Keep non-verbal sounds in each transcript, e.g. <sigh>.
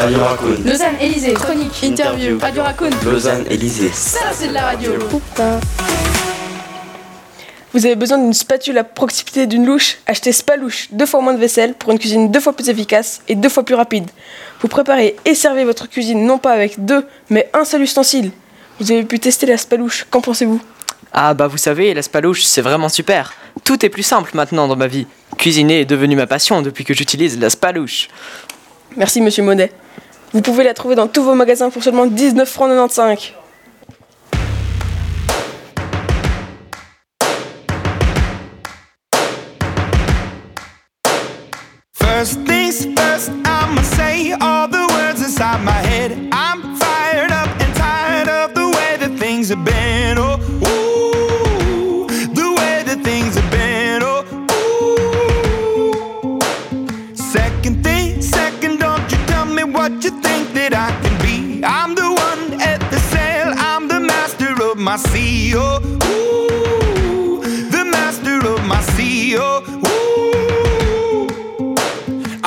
Radio Raccoon. Lausanne, Élysée, chronique, interview, Radio Raccoon. Lausanne, Élysée. Ça, c'est de la radio. Vous avez besoin d'une spatule à proximité d'une louche? Achetez Spalouche, deux fois moins de vaisselle pour une cuisine deux fois plus efficace et deux fois plus rapide. Vous préparez et servez votre cuisine non pas avec deux, mais un seul ustensile. Vous avez pu tester la Spalouche, qu'en pensez-vous? Ah bah vous savez, la spalouche, c'est vraiment super. Tout est plus simple maintenant dans ma vie. Cuisiner est devenu ma passion depuis que j'utilise la spalouche. Merci Monsieur Monet. Vous pouvez la trouver dans tous vos magasins pour seulement 19 francs 95. First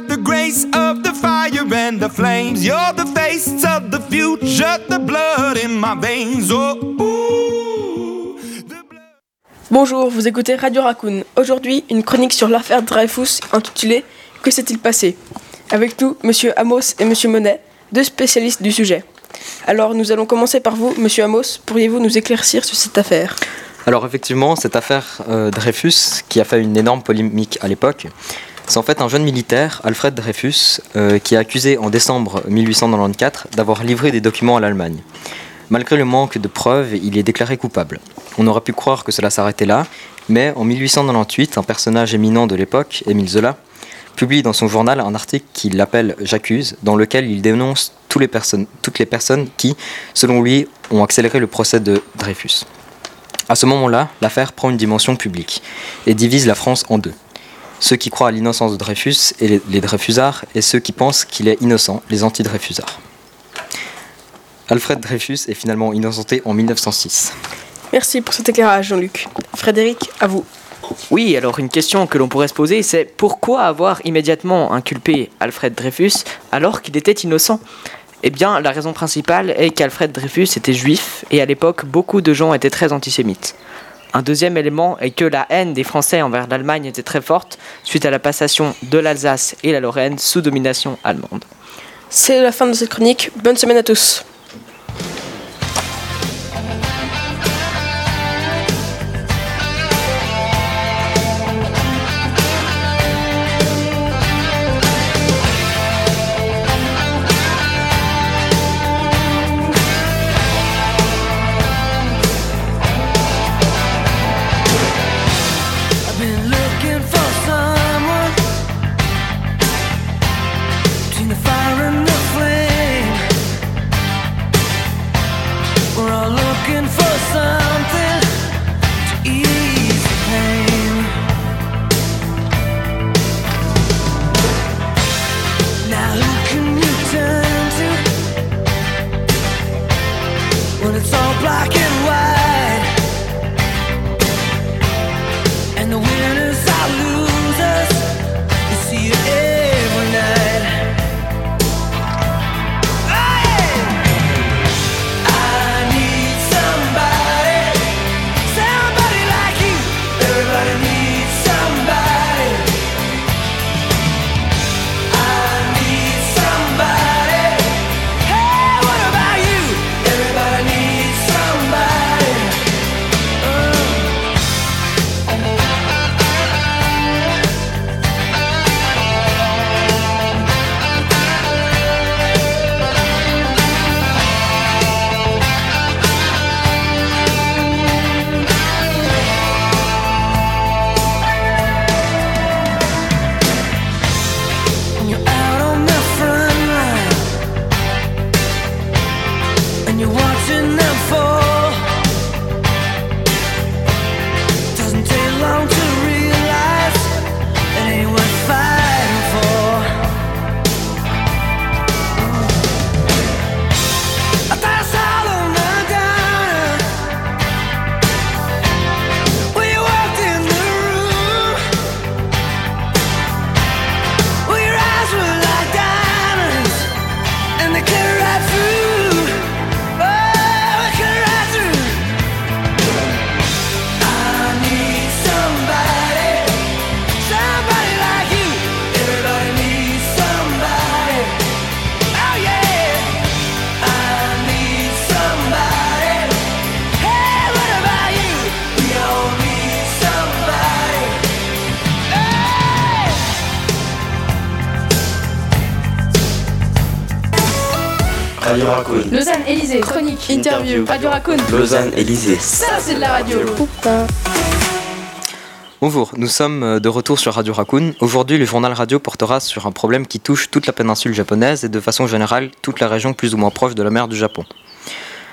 Last by the grace of the fire and the flames. You're the face of the future, the blood in my veins. Oh, ooh, the blood. Bonjour, vous écoutez Radio Raccoon. Aujourd'hui, une chronique sur l'affaire Dreyfus intitulée Que s'est-il passé? Avec nous, Monsieur Amos et Monsieur Monet, deux spécialistes du sujet. Alors, nous allons commencer par vous, Monsieur Amos. Pourriez-vous nous éclaircir sur cette affaire? Alors effectivement, cette affaire euh, Dreyfus, qui a fait une énorme polémique à l'époque, c'est en fait un jeune militaire, Alfred Dreyfus, euh, qui est accusé en décembre 1894 d'avoir livré des documents à l'Allemagne. Malgré le manque de preuves, il est déclaré coupable. On aurait pu croire que cela s'arrêtait là, mais en 1898, un personnage éminent de l'époque, Émile Zola, publie dans son journal un article qu'il appelle J'accuse, dans lequel il dénonce tous les personnes- toutes les personnes qui, selon lui, ont accéléré le procès de Dreyfus. À ce moment-là, l'affaire prend une dimension publique et divise la France en deux. Ceux qui croient à l'innocence de Dreyfus et les, les Dreyfusards et ceux qui pensent qu'il est innocent, les anti-Dreyfusards. Alfred Dreyfus est finalement innocenté en 1906. Merci pour cet éclairage, Jean-Luc. Frédéric, à vous. Oui, alors une question que l'on pourrait se poser, c'est pourquoi avoir immédiatement inculpé Alfred Dreyfus alors qu'il était innocent? Eh bien, la raison principale est qu'Alfred Dreyfus était juif et à l'époque, beaucoup de gens étaient très antisémites. Un deuxième élément est que la haine des Français envers l'Allemagne était très forte suite à la passation de l'Alsace et la Lorraine sous domination allemande. C'est la fin de cette chronique. Bonne semaine à tous. Radio Raccoon. Lausanne, Élysée, chronique, interview, Radio Raccoon. Lausanne, Élysée. Ça, c'est de la radio. Bonjour, nous sommes de retour sur Radio Raccoon. Aujourd'hui, le journal radio portera sur un problème qui touche toute la péninsule japonaise et de façon générale toute la région plus ou moins proche de la mer du Japon.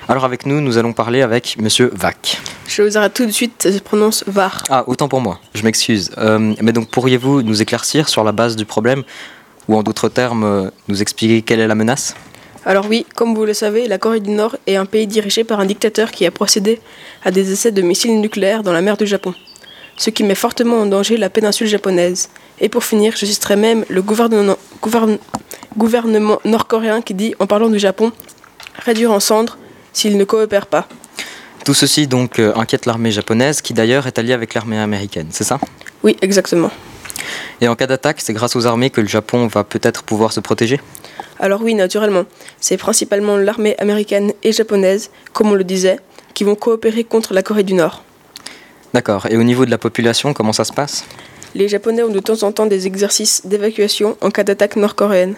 Alors avec nous, nous allons parler avec Monsieur Vac. Je vous arrête tout de suite, ça se prononce VAR. Ah, autant pour moi, je m'excuse. Euh, mais donc pourriez-vous nous éclaircir sur la base du problème ou en d'autres termes, euh, nous expliquer quelle est la menace? Alors oui, comme vous le savez, la Corée du Nord est un pays dirigé par un dictateur qui a procédé à des essais de missiles nucléaires dans la mer du Japon, ce qui met fortement en danger la péninsule japonaise. Et pour finir, je citerai même le gouvernement, gouverne- gouvernement nord-coréen qui dit, en parlant du Japon, réduire en cendres s'il ne coopère pas. Tout ceci donc euh, inquiète l'armée japonaise qui d'ailleurs est alliée avec l'armée américaine, c'est ça? Oui, exactement. Et en cas d'attaque, c'est grâce aux armées que le Japon va peut-être pouvoir se protéger? Alors oui, naturellement, c'est principalement l'armée américaine et japonaise, comme on le disait, qui vont coopérer contre la Corée du Nord. D'accord. Et au niveau de la population, comment ça se passe? Les Japonais ont de temps en temps des exercices d'évacuation en cas d'attaque nord-coréenne.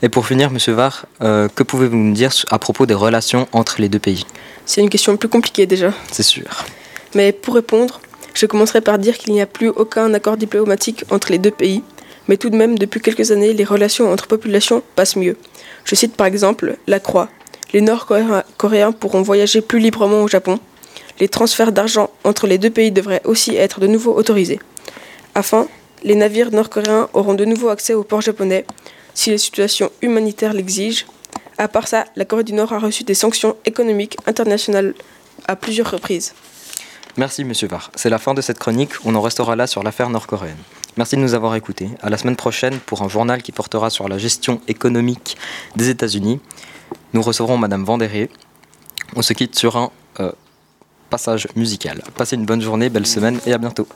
Et pour finir, Monsieur Var, euh, que pouvez-vous nous dire à propos des relations entre les deux pays? C'est une question plus compliquée déjà. C'est sûr. Mais pour répondre, je commencerai par dire qu'il n'y a plus aucun accord diplomatique entre les deux pays, mais tout de même, depuis quelques années, les relations entre populations passent mieux. Je cite par exemple la Croix. Les Nord-Coréens pourront voyager plus librement au Japon. Les transferts d'argent entre les deux pays devraient aussi être de nouveau autorisés. Enfin, les navires nord-coréens auront de nouveau accès aux ports japonais si les situations humanitaires l'exigent. À part ça, la Corée du Nord a reçu des sanctions économiques internationales à plusieurs reprises. Merci Monsieur Var. C'est la fin de cette chronique. On en restera là sur l'affaire nord-coréenne. Merci de nous avoir écoutés. À la semaine prochaine pour un journal qui portera sur la gestion économique des États-Unis. Nous recevrons Madame Vandéré. On se quitte sur un euh, passage musical. Passez une bonne journée, belle semaine et à bientôt.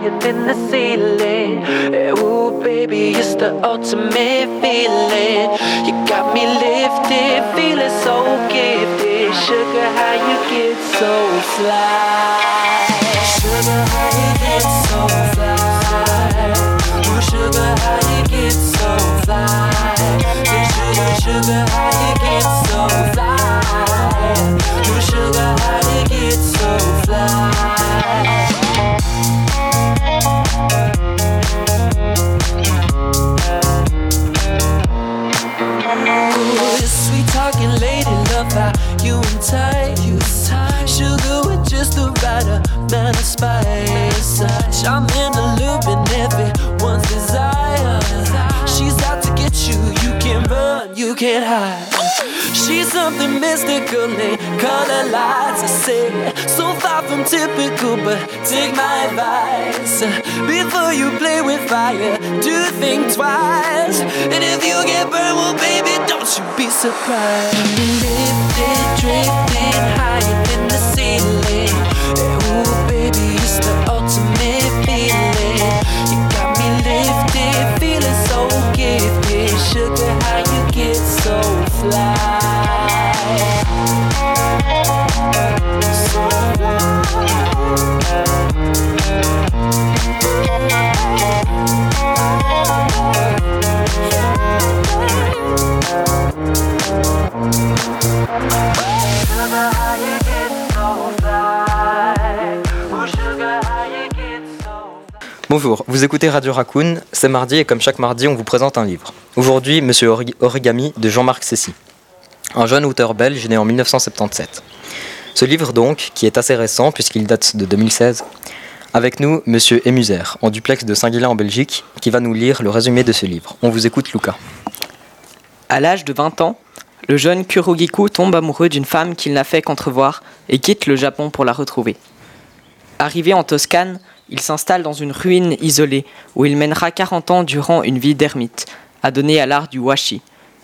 Higher than the ceiling. Eh, Ooh, baby, it's the ultimate feeling. You got me lifted, feeling so gifted. Sugar, how you get so fly? Sugar, how you get so fly? Ooh, sugar, how you get so fly? Hey, sugar, sugar, how you get so fly? Ooh, sugar, how you get so fly? Charm in the loop and everyone's desire. She's out to get you. You can't run, you can't hide. She's something mystical and color lights. I say so far from typical, but take my advice. Before you play with fire, do think twice. And if you get burned, well, baby, don't you be surprised. Lifted, drifting higher than the ceiling. Ooh, Bonjour, vous écoutez Radio Raccoon, c'est mardi et comme chaque mardi, on vous présente un livre. Aujourd'hui, Monsieur Origami de Jean-Marc Cessy, un jeune auteur belge né en 1977. Ce livre donc, qui est assez récent puisqu'il date de 2016, avec nous Monsieur Emuser, en duplex de Saint-Guilain en Belgique, qui va nous lire le résumé de ce livre. On vous écoute Lucas. À l'âge de 20 ans, le jeune Kurogiku tombe amoureux d'une femme qu'il n'a fait qu'entrevoir et quitte le Japon pour la retrouver. Arrivé en Toscane, il s'installe dans une ruine isolée où il mènera 40 ans durant une vie d'ermite, adonnée à l'art du washi,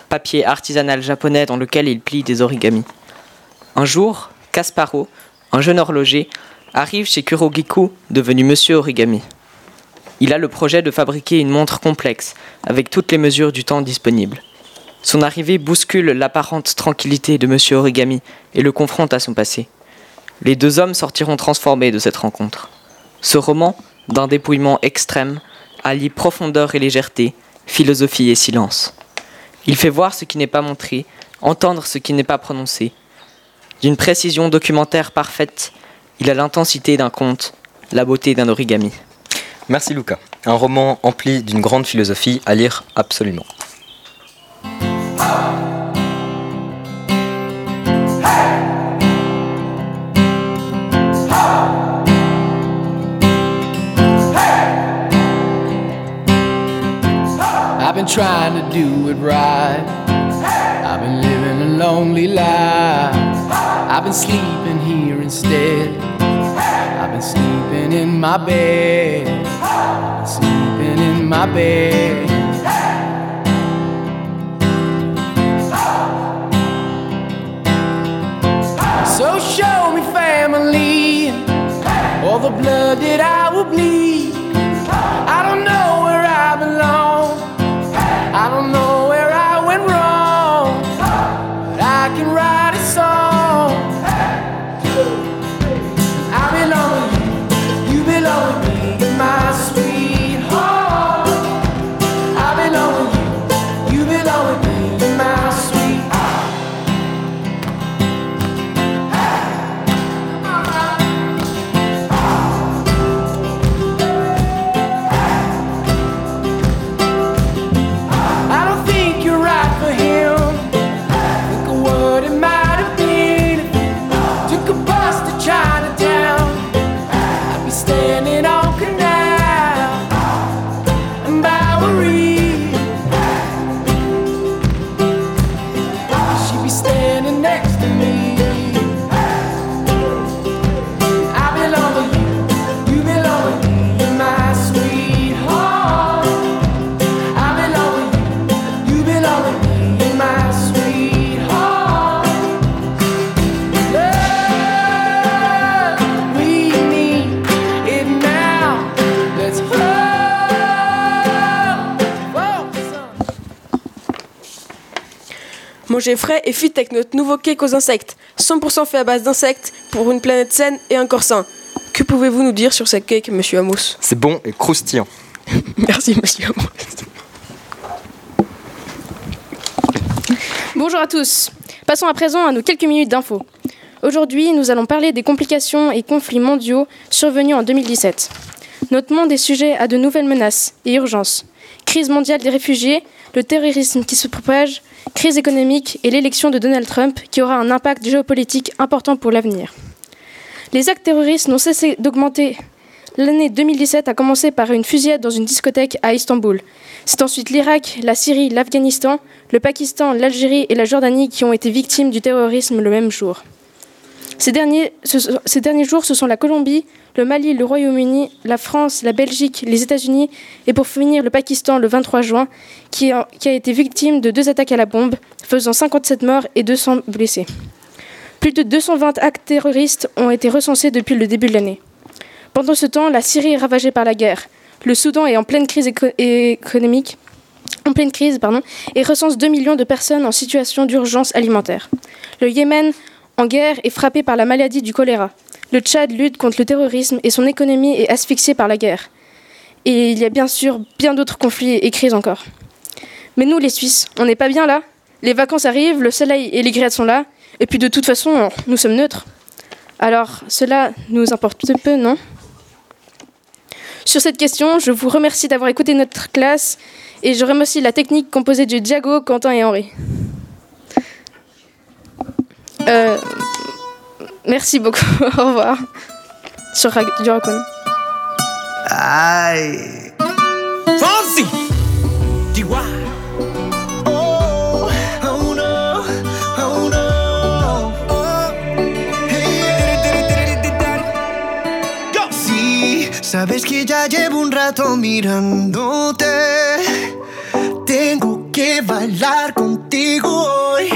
papier artisanal japonais dans lequel il plie des origamis. Un jour, Kasparo, un jeune horloger, arrive chez Kurogiku, devenu Monsieur Origami. Il a le projet de fabriquer une montre complexe, avec toutes les mesures du temps disponibles. Son arrivée bouscule l'apparente tranquillité de Monsieur Origami et le confronte à son passé. Les deux hommes sortiront transformés de cette rencontre. Ce roman, d'un dépouillement extrême, allie profondeur et légèreté, philosophie et silence. Il fait voir ce qui n'est pas montré, entendre ce qui n'est pas prononcé. D'une précision documentaire parfaite, il a l'intensité d'un conte, la beauté d'un origami. Merci Luca. Un roman empli d'une grande philosophie à lire absolument. Trying to do it right. I've been living a lonely life. I've been sleeping here instead. I've been sleeping in my bed. Sleeping in my bed. So show me family, all the blood that I will bleed. Frais et fit avec notre nouveau cake aux insectes. 100% fait à base d'insectes pour une planète saine et un corps sain. Que pouvez-vous nous dire sur cette cake, monsieur Amos C'est bon et croustillant. <laughs> Merci, monsieur Amos. Bonjour à tous. Passons à présent à nos quelques minutes d'infos. Aujourd'hui, nous allons parler des complications et conflits mondiaux survenus en 2017. Notre monde est sujet à de nouvelles menaces et urgences. Crise mondiale des réfugiés, le terrorisme qui se propage, crise économique et l'élection de Donald Trump qui aura un impact géopolitique important pour l'avenir. Les actes terroristes n'ont cessé d'augmenter. L'année 2017 a commencé par une fusillade dans une discothèque à Istanbul. C'est ensuite l'Irak, la Syrie, l'Afghanistan, le Pakistan, l'Algérie et la Jordanie qui ont été victimes du terrorisme le même jour. Ces derniers, jours, ce sont la Colombie, le Mali, le Royaume-Uni, la France, la Belgique, les États-Unis et pour finir le Pakistan le 23 juin, qui a, été victime de deux attaques à la bombe, faisant 57 morts et 200 blessés. Plus de 220 actes terroristes ont été recensés depuis le début de l'année. Pendant ce temps, la Syrie est ravagée par la guerre. Le Soudan est en pleine crise éco- économique en pleine crise et recense 2 millions de personnes en situation d'urgence alimentaire. Le Yémen, en guerre, est frappé par la maladie du choléra. Le Tchad lutte contre le terrorisme et son économie est asphyxiée par la guerre. Et il y a bien sûr bien d'autres conflits et crises encore. Mais nous, les Suisses, on n'est pas bien là Les vacances arrivent, le soleil et les grillades sont là, et puis de toute façon, nous sommes neutres. Alors, cela nous importe peu, non? Sur cette question, je vous remercie d'avoir écouté notre classe et je remercie la technique composée de Diago, Quentin et Henri. Euh, merci beaucoup. <laughs> Au revoir. Sur Radio Raccoon. Ay. Fonzie! Oh, oh oh. Oh. Sabes que ya llevo un rato mirándote. Tengo que bailar contigo hoy.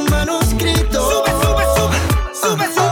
Sube, sube, sube, sube, sube.